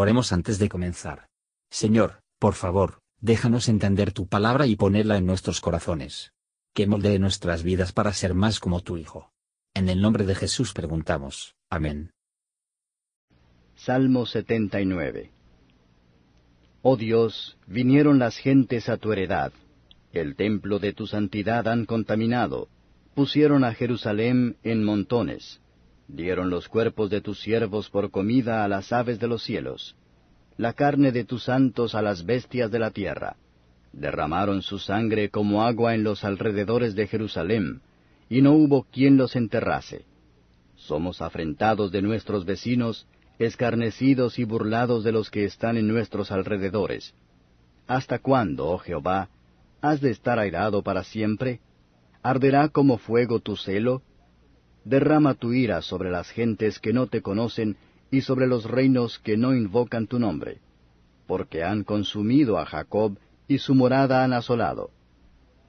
Oremos antes de comenzar. Señor, por favor, déjanos entender tu palabra y ponerla en nuestros corazones. Que moldee nuestras vidas para ser más como tu Hijo. En el nombre de Jesús preguntamos. Amén. Salmo 79 Oh Dios, vinieron las gentes a tu heredad. El templo de tu santidad han contaminado. Pusieron a Jerusalén en montones. Dieron los cuerpos de tus siervos por comida a las aves de los cielos, la carne de tus santos a las bestias de la tierra. Derramaron su sangre como agua en los alrededores de Jerusalén, y no hubo quien los enterrase. Somos afrentados de nuestros vecinos, escarnecidos y burlados de los que están en nuestros alrededores. ¿Hasta cuándo, oh Jehová, has de estar airado para siempre? ¿Arderá como fuego tu celo? Derrama tu ira sobre las gentes que no te conocen y sobre los reinos que no invocan tu nombre, porque han consumido a Jacob y su morada han asolado.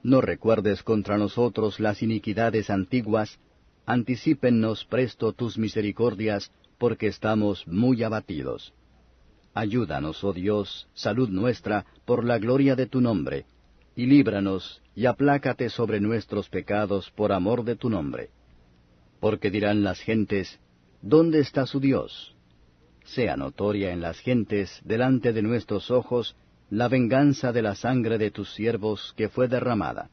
No recuerdes contra nosotros las iniquidades antiguas, anticípennos presto tus misericordias, porque estamos muy abatidos. Ayúdanos, oh Dios, salud nuestra, por la gloria de tu nombre, y líbranos, y aplácate sobre nuestros pecados por amor de tu nombre porque dirán las gentes, ¿dónde está su Dios? Sea notoria en las gentes, delante de nuestros ojos, la venganza de la sangre de tus siervos que fue derramada.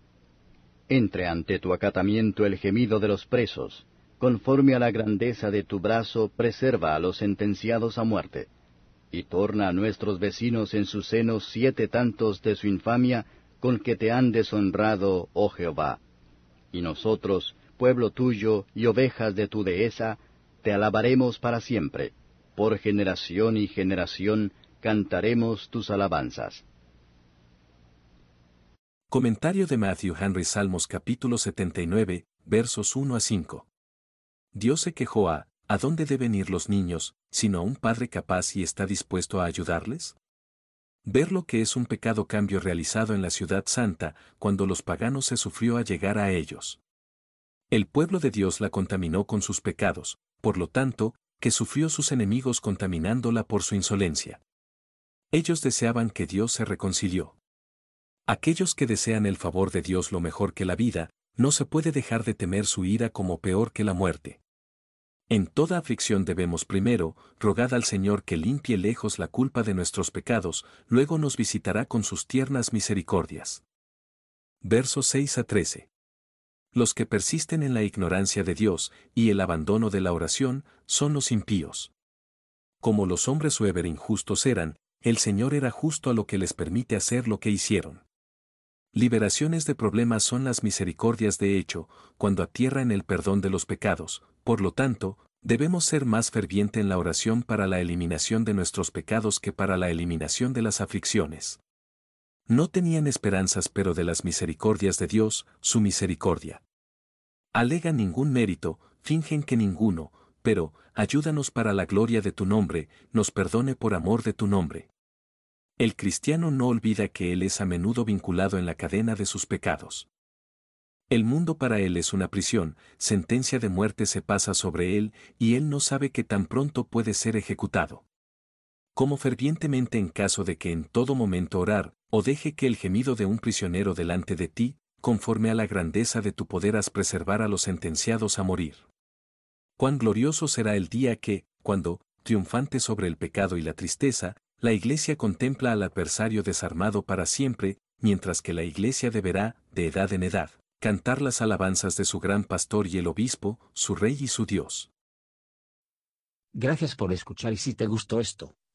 Entre ante tu acatamiento el gemido de los presos, conforme a la grandeza de tu brazo, preserva a los sentenciados a muerte, y torna a nuestros vecinos en su seno siete tantos de su infamia con que te han deshonrado, oh Jehová. Y nosotros, pueblo tuyo y ovejas de tu dehesa, te alabaremos para siempre. Por generación y generación cantaremos tus alabanzas. Comentario de Matthew Henry Salmos capítulo 79, versos 1 a 5. Dios se quejó a, ¿a dónde deben ir los niños, sino a un padre capaz y está dispuesto a ayudarles? Ver lo que es un pecado cambio realizado en la ciudad santa, cuando los paganos se sufrió a llegar a ellos. El pueblo de Dios la contaminó con sus pecados, por lo tanto, que sufrió sus enemigos contaminándola por su insolencia. Ellos deseaban que Dios se reconcilió. Aquellos que desean el favor de Dios lo mejor que la vida, no se puede dejar de temer su ira como peor que la muerte. En toda aflicción debemos primero, rogar al Señor que limpie lejos la culpa de nuestros pecados, luego nos visitará con sus tiernas misericordias. Versos 6 a 13. Los que persisten en la ignorancia de Dios y el abandono de la oración son los impíos. Como los hombres Weber injustos eran, el Señor era justo a lo que les permite hacer lo que hicieron. Liberaciones de problemas son las misericordias de hecho, cuando atierra en el perdón de los pecados, por lo tanto, debemos ser más ferviente en la oración para la eliminación de nuestros pecados que para la eliminación de las aflicciones. No tenían esperanzas pero de las misericordias de Dios, su misericordia. Alegan ningún mérito, fingen que ninguno, pero, ayúdanos para la gloria de tu nombre, nos perdone por amor de tu nombre. El cristiano no olvida que él es a menudo vinculado en la cadena de sus pecados. El mundo para él es una prisión, sentencia de muerte se pasa sobre él y él no sabe que tan pronto puede ser ejecutado. Como fervientemente en caso de que en todo momento orar, o deje que el gemido de un prisionero delante de ti, conforme a la grandeza de tu poder has preservar a los sentenciados a morir. Cuán glorioso será el día que, cuando, triunfante sobre el pecado y la tristeza, la Iglesia contempla al adversario desarmado para siempre, mientras que la Iglesia deberá, de edad en edad, cantar las alabanzas de su gran pastor y el obispo, su rey y su Dios. Gracias por escuchar y si te gustó esto,